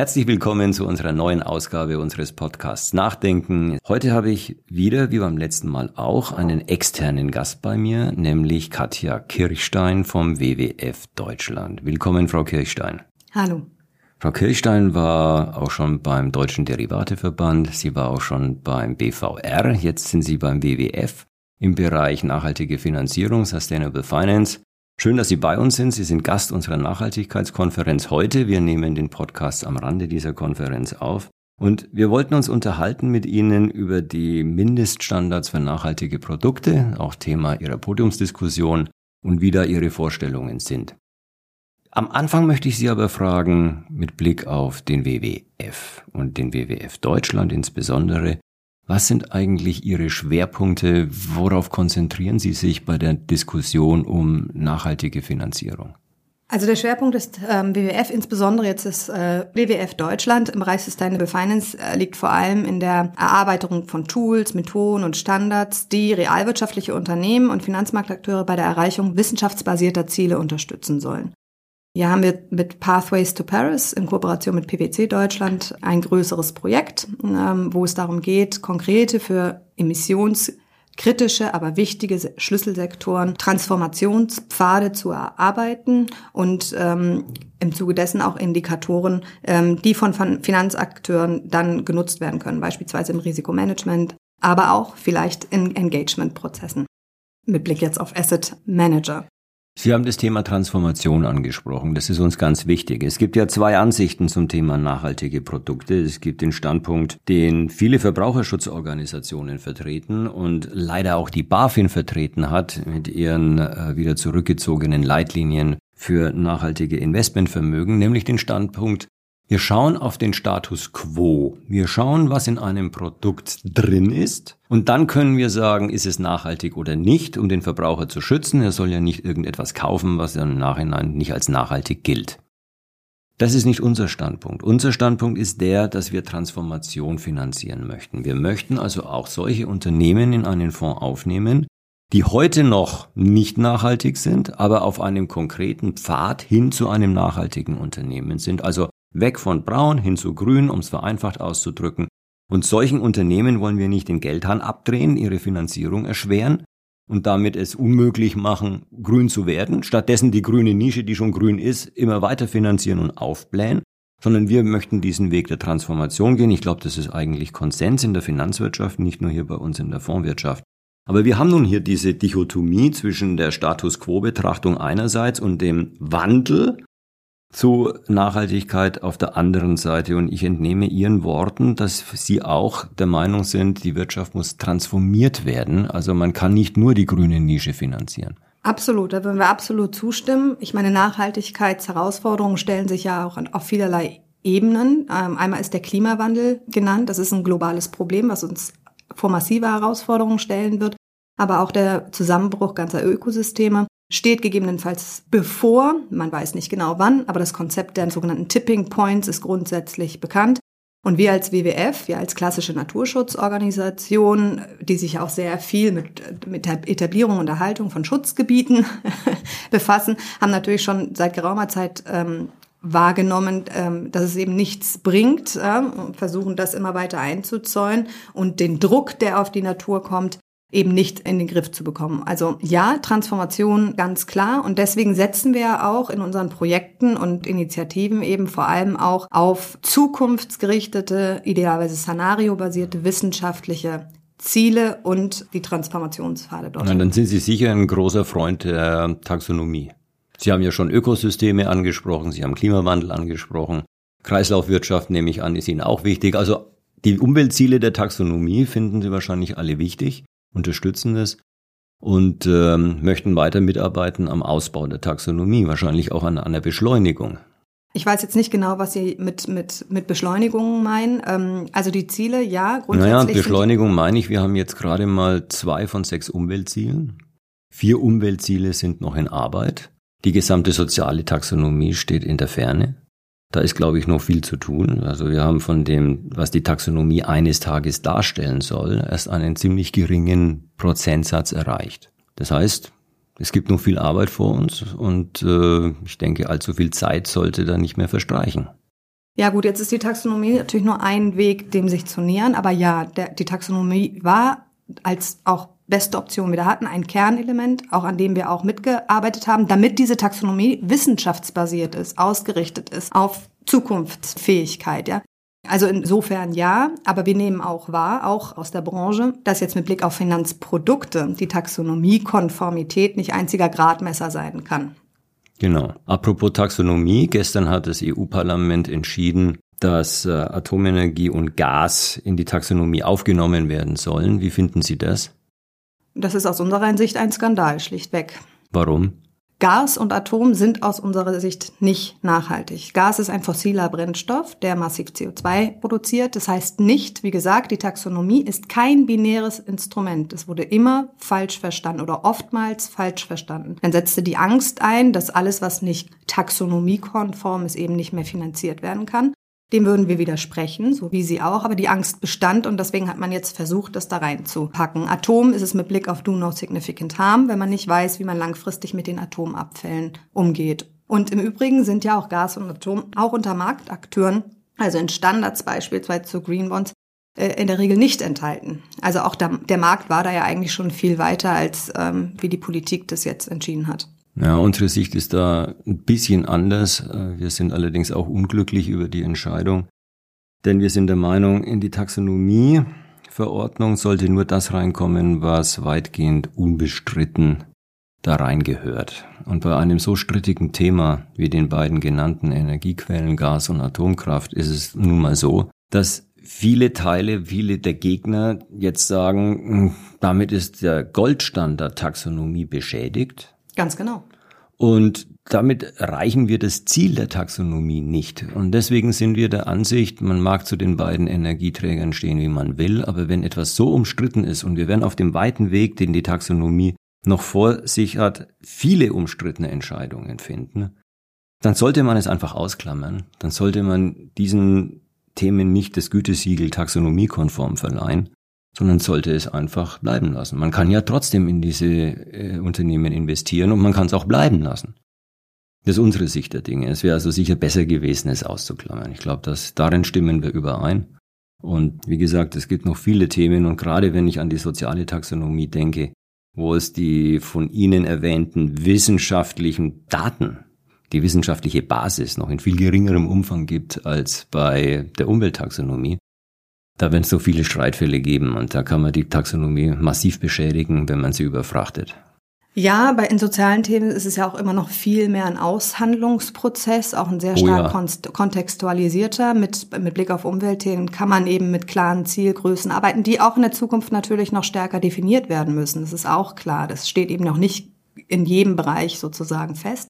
Herzlich willkommen zu unserer neuen Ausgabe unseres Podcasts Nachdenken. Heute habe ich wieder, wie beim letzten Mal auch, einen externen Gast bei mir, nämlich Katja Kirchstein vom WWF Deutschland. Willkommen, Frau Kirchstein. Hallo. Frau Kirchstein war auch schon beim Deutschen Derivateverband, sie war auch schon beim BVR, jetzt sind Sie beim WWF im Bereich nachhaltige Finanzierung, Sustainable Finance. Schön, dass Sie bei uns sind. Sie sind Gast unserer Nachhaltigkeitskonferenz heute. Wir nehmen den Podcast am Rande dieser Konferenz auf. Und wir wollten uns unterhalten mit Ihnen über die Mindeststandards für nachhaltige Produkte, auch Thema Ihrer Podiumsdiskussion und wie da Ihre Vorstellungen sind. Am Anfang möchte ich Sie aber fragen, mit Blick auf den WWF und den WWF Deutschland insbesondere, was sind eigentlich Ihre Schwerpunkte? Worauf konzentrieren Sie sich bei der Diskussion um nachhaltige Finanzierung? Also der Schwerpunkt ist ähm, WWF, insbesondere jetzt das äh, WWF Deutschland im Bereich Sustainable Finance äh, liegt vor allem in der Erarbeitung von Tools, Methoden und Standards, die realwirtschaftliche Unternehmen und Finanzmarktakteure bei der Erreichung wissenschaftsbasierter Ziele unterstützen sollen. Hier haben wir mit Pathways to Paris in Kooperation mit PwC Deutschland ein größeres Projekt, ähm, wo es darum geht, konkrete für emissionskritische, aber wichtige Schlüsselsektoren Transformationspfade zu erarbeiten und ähm, im Zuge dessen auch Indikatoren, ähm, die von, von Finanzakteuren dann genutzt werden können, beispielsweise im Risikomanagement, aber auch vielleicht in Engagementprozessen. Mit Blick jetzt auf Asset Manager. Sie haben das Thema Transformation angesprochen. Das ist uns ganz wichtig. Es gibt ja zwei Ansichten zum Thema nachhaltige Produkte. Es gibt den Standpunkt, den viele Verbraucherschutzorganisationen vertreten und leider auch die BaFin vertreten hat mit ihren äh, wieder zurückgezogenen Leitlinien für nachhaltige Investmentvermögen, nämlich den Standpunkt, wir schauen auf den Status quo. Wir schauen, was in einem Produkt drin ist. Und dann können wir sagen, ist es nachhaltig oder nicht, um den Verbraucher zu schützen. Er soll ja nicht irgendetwas kaufen, was im Nachhinein nicht als nachhaltig gilt. Das ist nicht unser Standpunkt. Unser Standpunkt ist der, dass wir Transformation finanzieren möchten. Wir möchten also auch solche Unternehmen in einen Fonds aufnehmen, die heute noch nicht nachhaltig sind, aber auf einem konkreten Pfad hin zu einem nachhaltigen Unternehmen sind. Also Weg von braun hin zu grün, um es vereinfacht auszudrücken. Und solchen Unternehmen wollen wir nicht den Geldhahn abdrehen, ihre Finanzierung erschweren und damit es unmöglich machen, grün zu werden. Stattdessen die grüne Nische, die schon grün ist, immer weiter finanzieren und aufblähen. Sondern wir möchten diesen Weg der Transformation gehen. Ich glaube, das ist eigentlich Konsens in der Finanzwirtschaft, nicht nur hier bei uns in der Fondswirtschaft. Aber wir haben nun hier diese Dichotomie zwischen der Status quo-Betrachtung einerseits und dem Wandel zu Nachhaltigkeit auf der anderen Seite. Und ich entnehme Ihren Worten, dass Sie auch der Meinung sind, die Wirtschaft muss transformiert werden. Also man kann nicht nur die grüne Nische finanzieren. Absolut, da würden wir absolut zustimmen. Ich meine, Nachhaltigkeitsherausforderungen stellen sich ja auch auf vielerlei Ebenen. Ähm, einmal ist der Klimawandel genannt. Das ist ein globales Problem, was uns vor massive Herausforderungen stellen wird. Aber auch der Zusammenbruch ganzer Ökosysteme steht gegebenenfalls bevor. Man weiß nicht genau wann, aber das Konzept der sogenannten Tipping Points ist grundsätzlich bekannt. Und wir als WWF, wir als klassische Naturschutzorganisation, die sich auch sehr viel mit, mit der Etablierung und Erhaltung von Schutzgebieten befassen, haben natürlich schon seit geraumer Zeit ähm, wahrgenommen, ähm, dass es eben nichts bringt, äh, versuchen das immer weiter einzuzäunen und den Druck, der auf die Natur kommt, eben nicht in den Griff zu bekommen. Also ja, Transformation ganz klar. Und deswegen setzen wir auch in unseren Projekten und Initiativen eben vor allem auch auf zukunftsgerichtete, idealerweise szenariobasierte wissenschaftliche Ziele und die Transformationspfade dort. Na, dann sind Sie sicher ein großer Freund der Taxonomie. Sie haben ja schon Ökosysteme angesprochen, Sie haben Klimawandel angesprochen. Kreislaufwirtschaft, nehme ich an, ist Ihnen auch wichtig. Also die Umweltziele der Taxonomie finden Sie wahrscheinlich alle wichtig unterstützen es und ähm, möchten weiter mitarbeiten am Ausbau der Taxonomie, wahrscheinlich auch an, an der Beschleunigung. Ich weiß jetzt nicht genau, was Sie mit, mit, mit Beschleunigung meinen. Ähm, also die Ziele, ja, grundsätzlich. Naja, Beschleunigung meine ich, wir haben jetzt gerade mal zwei von sechs Umweltzielen. Vier Umweltziele sind noch in Arbeit. Die gesamte soziale Taxonomie steht in der Ferne. Da ist, glaube ich, noch viel zu tun. Also wir haben von dem, was die Taxonomie eines Tages darstellen soll, erst einen ziemlich geringen Prozentsatz erreicht. Das heißt, es gibt noch viel Arbeit vor uns und äh, ich denke, allzu viel Zeit sollte da nicht mehr verstreichen. Ja gut, jetzt ist die Taxonomie natürlich nur ein Weg, dem sich zu nähern. Aber ja, der, die Taxonomie war als auch beste Option. Wir hatten ein Kernelement, auch an dem wir auch mitgearbeitet haben, damit diese Taxonomie wissenschaftsbasiert ist, ausgerichtet ist auf Zukunftsfähigkeit. Ja. Also insofern ja, aber wir nehmen auch wahr, auch aus der Branche, dass jetzt mit Blick auf Finanzprodukte die Taxonomiekonformität nicht einziger Gradmesser sein kann. Genau. Apropos Taxonomie, gestern hat das EU-Parlament entschieden, dass äh, Atomenergie und Gas in die Taxonomie aufgenommen werden sollen. Wie finden Sie das? Das ist aus unserer Sicht ein Skandal, schlichtweg. Warum? Gas und Atom sind aus unserer Sicht nicht nachhaltig. Gas ist ein fossiler Brennstoff, der massiv CO2 produziert. Das heißt nicht, wie gesagt, die Taxonomie ist kein binäres Instrument. Es wurde immer falsch verstanden oder oftmals falsch verstanden. Dann setzte die Angst ein, dass alles, was nicht taxonomiekonform ist, eben nicht mehr finanziert werden kann. Dem würden wir widersprechen, so wie Sie auch, aber die Angst bestand und deswegen hat man jetzt versucht, das da reinzupacken. Atom ist es mit Blick auf Do No Significant Harm, wenn man nicht weiß, wie man langfristig mit den Atomabfällen umgeht. Und im Übrigen sind ja auch Gas und Atom auch unter Marktakteuren, also in Standards beispielsweise zu Green Bonds, äh, in der Regel nicht enthalten. Also auch der, Markt war da ja eigentlich schon viel weiter, als ähm, wie die Politik das jetzt entschieden hat. Ja, unsere Sicht ist da ein bisschen anders. Äh, wir sind allerdings auch unglücklich über die Entscheidung, denn wir sind der Meinung, in die Taxonomieverordnung sollte nur das reinkommen, was weitgehend unbestritten da reingehört. Und bei einem so strittigen Thema wie den beiden genannten Energiequellen Gas und Atomkraft ist es nun mal so, dass viele Teile, viele der Gegner jetzt sagen, hm, damit ist der Goldstandard Taxonomie beschädigt. Ganz genau. Und damit erreichen wir das Ziel der Taxonomie nicht. Und deswegen sind wir der Ansicht, man mag zu den beiden Energieträgern stehen, wie man will, aber wenn etwas so umstritten ist und wir werden auf dem weiten Weg, den die Taxonomie noch vor sich hat, viele umstrittene Entscheidungen finden, dann sollte man es einfach ausklammern. Dann sollte man diesen Themen nicht das Gütesiegel taxonomiekonform verleihen, sondern sollte es einfach bleiben lassen. Man kann ja trotzdem in diese äh, Unternehmen investieren und man kann es auch bleiben lassen. Das ist unsere Sicht der Dinge. Es wäre also sicher besser gewesen, es auszuklammern. Ich glaube, dass darin stimmen wir überein. Und wie gesagt, es gibt noch viele Themen und gerade wenn ich an die soziale Taxonomie denke, wo es die von Ihnen erwähnten wissenschaftlichen Daten, die wissenschaftliche Basis noch in viel geringerem Umfang gibt als bei der Umwelttaxonomie, da werden es so viele Streitfälle geben und da kann man die Taxonomie massiv beschädigen, wenn man sie überfrachtet. Ja, bei in sozialen Themen ist es ja auch immer noch viel mehr ein Aushandlungsprozess, auch ein sehr stark oh ja. kontextualisierter. Mit, mit Blick auf Umweltthemen kann man eben mit klaren Zielgrößen arbeiten, die auch in der Zukunft natürlich noch stärker definiert werden müssen. Das ist auch klar. Das steht eben noch nicht in jedem Bereich sozusagen fest.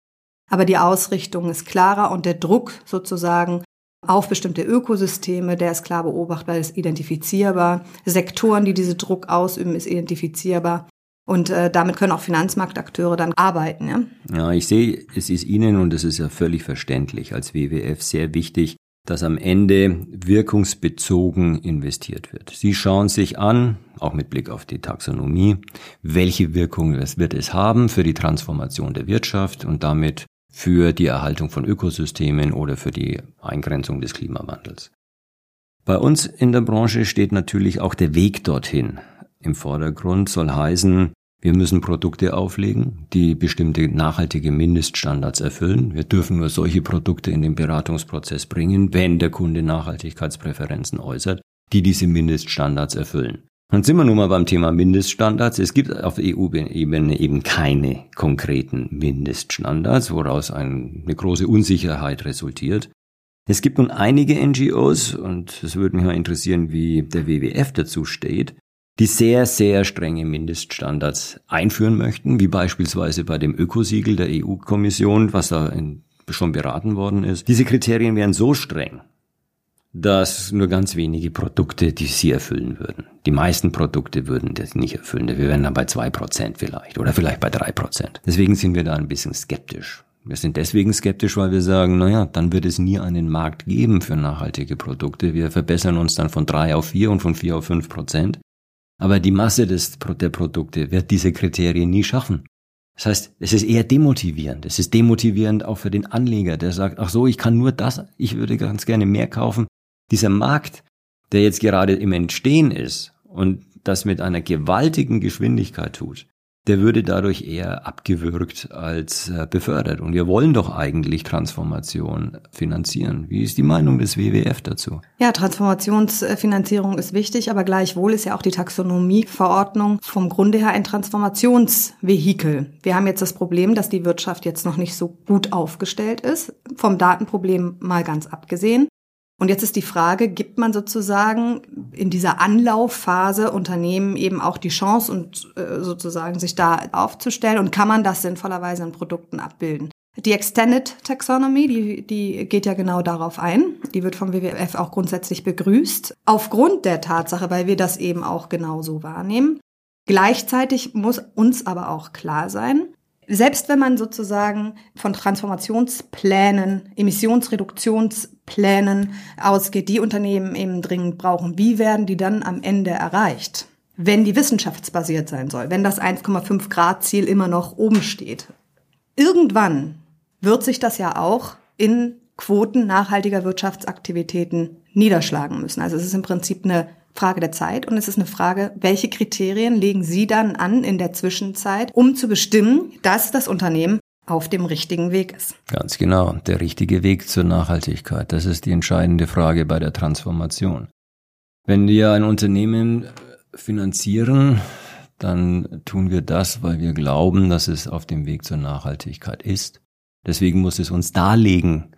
Aber die Ausrichtung ist klarer und der Druck sozusagen auf bestimmte Ökosysteme, der ist klar beobachtbar, ist identifizierbar. Sektoren, die diese Druck ausüben, ist identifizierbar. Und äh, damit können auch Finanzmarktakteure dann arbeiten. Ja? ja, ich sehe, es ist Ihnen, und das ist ja völlig verständlich, als WWF sehr wichtig, dass am Ende wirkungsbezogen investiert wird. Sie schauen sich an, auch mit Blick auf die Taxonomie, welche Wirkung es wird es haben für die Transformation der Wirtschaft und damit für die Erhaltung von Ökosystemen oder für die Eingrenzung des Klimawandels. Bei uns in der Branche steht natürlich auch der Weg dorthin. Im Vordergrund soll heißen, wir müssen Produkte auflegen, die bestimmte nachhaltige Mindeststandards erfüllen. Wir dürfen nur solche Produkte in den Beratungsprozess bringen, wenn der Kunde Nachhaltigkeitspräferenzen äußert, die diese Mindeststandards erfüllen. Dann sind wir nun mal beim Thema Mindeststandards. Es gibt auf EU-Ebene eben keine konkreten Mindeststandards, woraus eine große Unsicherheit resultiert. Es gibt nun einige NGOs, und es würde mich mal interessieren, wie der WWF dazu steht, die sehr, sehr strenge Mindeststandards einführen möchten, wie beispielsweise bei dem Ökosiegel der EU-Kommission, was da schon beraten worden ist. Diese Kriterien wären so streng, dass nur ganz wenige Produkte, die sie erfüllen würden. Die meisten Produkte würden das nicht erfüllen. Wir wären dann bei zwei Prozent vielleicht oder vielleicht bei drei Prozent. Deswegen sind wir da ein bisschen skeptisch. Wir sind deswegen skeptisch, weil wir sagen, naja, dann wird es nie einen Markt geben für nachhaltige Produkte. Wir verbessern uns dann von drei auf vier und von vier auf fünf Prozent. Aber die Masse des, der Produkte wird diese Kriterien nie schaffen. Das heißt, es ist eher demotivierend. Es ist demotivierend auch für den Anleger, der sagt, ach so, ich kann nur das, ich würde ganz gerne mehr kaufen. Dieser Markt, der jetzt gerade im Entstehen ist und das mit einer gewaltigen Geschwindigkeit tut, der würde dadurch eher abgewürgt als äh, befördert. Und wir wollen doch eigentlich Transformation finanzieren. Wie ist die Meinung des WWF dazu? Ja, Transformationsfinanzierung ist wichtig, aber gleichwohl ist ja auch die Taxonomieverordnung vom Grunde her ein Transformationsvehikel. Wir haben jetzt das Problem, dass die Wirtschaft jetzt noch nicht so gut aufgestellt ist, vom Datenproblem mal ganz abgesehen. Und jetzt ist die Frage, gibt man sozusagen in dieser Anlaufphase Unternehmen eben auch die Chance und äh, sozusagen sich da aufzustellen und kann man das sinnvollerweise in Produkten abbilden? Die Extended Taxonomy, die, die geht ja genau darauf ein. Die wird vom WWF auch grundsätzlich begrüßt. Aufgrund der Tatsache, weil wir das eben auch genauso wahrnehmen. Gleichzeitig muss uns aber auch klar sein, selbst wenn man sozusagen von Transformationsplänen, Emissionsreduktionsplänen ausgeht, die Unternehmen eben dringend brauchen, wie werden die dann am Ende erreicht? Wenn die wissenschaftsbasiert sein soll, wenn das 1,5 Grad Ziel immer noch oben steht. Irgendwann wird sich das ja auch in Quoten nachhaltiger Wirtschaftsaktivitäten niederschlagen müssen. Also es ist im Prinzip eine Frage der Zeit und es ist eine Frage, welche Kriterien legen Sie dann an in der Zwischenzeit, um zu bestimmen, dass das Unternehmen auf dem richtigen Weg ist. Ganz genau, der richtige Weg zur Nachhaltigkeit. Das ist die entscheidende Frage bei der Transformation. Wenn wir ein Unternehmen finanzieren, dann tun wir das, weil wir glauben, dass es auf dem Weg zur Nachhaltigkeit ist. Deswegen muss es uns darlegen,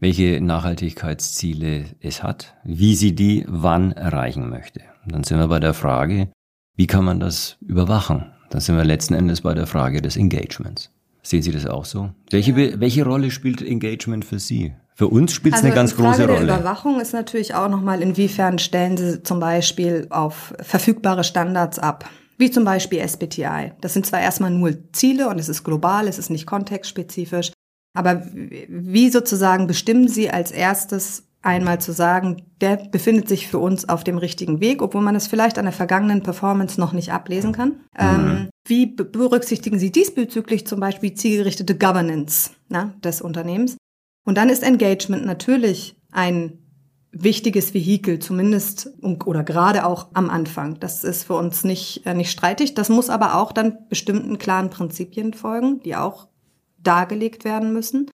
welche Nachhaltigkeitsziele es hat, wie sie die wann erreichen möchte. Und dann sind wir bei der Frage, wie kann man das überwachen? Dann sind wir letzten Endes bei der Frage des Engagements. Sehen Sie das auch so? Welche, welche Rolle spielt Engagement für Sie? Für uns spielt es also eine ganz Frage große Rolle. Die Überwachung ist natürlich auch nochmal, inwiefern stellen Sie zum Beispiel auf verfügbare Standards ab wie zum Beispiel SBTI. Das sind zwar erstmal nur Ziele und es ist global, es ist nicht kontextspezifisch, aber wie sozusagen bestimmen Sie als erstes einmal zu sagen, der befindet sich für uns auf dem richtigen Weg, obwohl man es vielleicht an der vergangenen Performance noch nicht ablesen kann. Mhm. Ähm, wie berücksichtigen Sie diesbezüglich zum Beispiel zielgerichtete Governance na, des Unternehmens? Und dann ist Engagement natürlich ein wichtiges Vehikel, zumindest oder gerade auch am Anfang. Das ist für uns nicht, äh, nicht streitig. Das muss aber auch dann bestimmten klaren Prinzipien folgen, die auch dargelegt werden müssen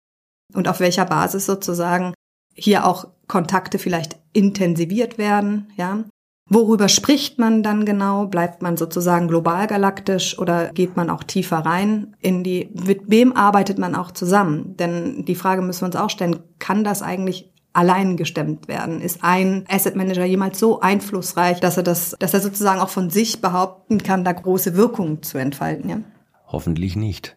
und auf welcher Basis sozusagen hier auch Kontakte vielleicht intensiviert werden, ja. Worüber spricht man dann genau? Bleibt man sozusagen global galaktisch oder geht man auch tiefer rein in die, mit wem arbeitet man auch zusammen? Denn die Frage müssen wir uns auch stellen, kann das eigentlich allein gestemmt werden? Ist ein Asset Manager jemals so einflussreich, dass er das, dass er sozusagen auch von sich behaupten kann, da große Wirkungen zu entfalten, ja? Hoffentlich nicht.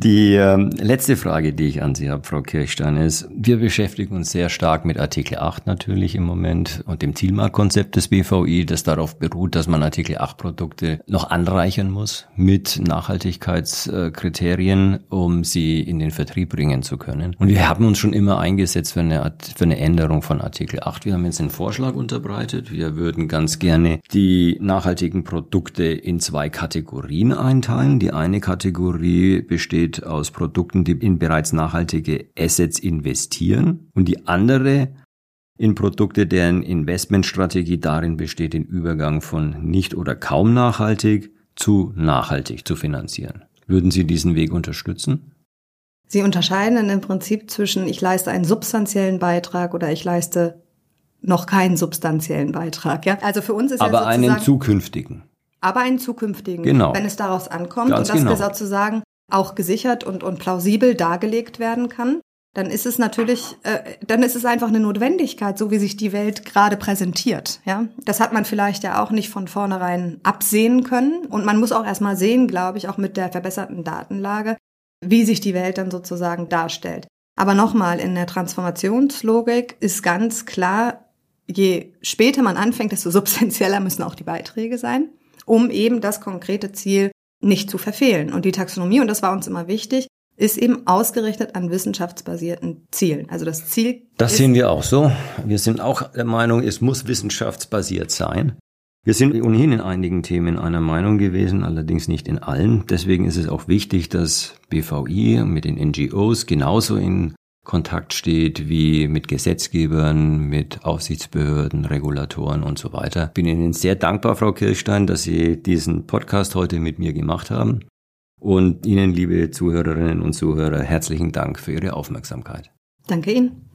Die äh, letzte Frage, die ich an Sie habe, Frau Kirchstein, ist, wir beschäftigen uns sehr stark mit Artikel 8 natürlich im Moment und dem Zielmarktkonzept des BVI, das darauf beruht, dass man Artikel 8 Produkte noch anreichern muss mit Nachhaltigkeitskriterien, um sie in den Vertrieb bringen zu können. Und wir haben uns schon immer eingesetzt für eine, für eine Änderung von Artikel 8. Wir haben jetzt einen Vorschlag unterbreitet. Wir würden ganz gerne die nachhaltigen Produkte in zwei Kategorien einteilen. Die eine Kategorie besteht besteht aus Produkten, die in bereits nachhaltige Assets investieren und die andere in Produkte, deren Investmentstrategie darin besteht, den Übergang von nicht oder kaum nachhaltig zu nachhaltig zu finanzieren. Würden Sie diesen Weg unterstützen? Sie unterscheiden im Prinzip zwischen ich leiste einen substanziellen Beitrag oder ich leiste noch keinen substanziellen Beitrag. Ja? Also für uns ist aber ja einen zukünftigen. Aber einen zukünftigen, genau. wenn es daraus ankommt Ganz und dass genau. wir sozusagen auch gesichert und, und plausibel dargelegt werden kann, dann ist es natürlich, äh, dann ist es einfach eine Notwendigkeit, so wie sich die Welt gerade präsentiert. Ja, das hat man vielleicht ja auch nicht von vornherein absehen können und man muss auch erstmal sehen, glaube ich, auch mit der verbesserten Datenlage, wie sich die Welt dann sozusagen darstellt. Aber nochmal, in der Transformationslogik ist ganz klar, je später man anfängt, desto substanzieller müssen auch die Beiträge sein, um eben das konkrete Ziel nicht zu verfehlen. Und die Taxonomie, und das war uns immer wichtig, ist eben ausgerichtet an wissenschaftsbasierten Zielen. Also das Ziel. Das sehen wir auch so. Wir sind auch der Meinung, es muss wissenschaftsbasiert sein. Wir sind ohnehin in einigen Themen einer Meinung gewesen, allerdings nicht in allen. Deswegen ist es auch wichtig, dass BVI mit den NGOs genauso in Kontakt steht wie mit Gesetzgebern, mit Aufsichtsbehörden, Regulatoren und so weiter. Bin Ihnen sehr dankbar, Frau Kirchstein, dass Sie diesen Podcast heute mit mir gemacht haben. Und Ihnen, liebe Zuhörerinnen und Zuhörer, herzlichen Dank für Ihre Aufmerksamkeit. Danke Ihnen.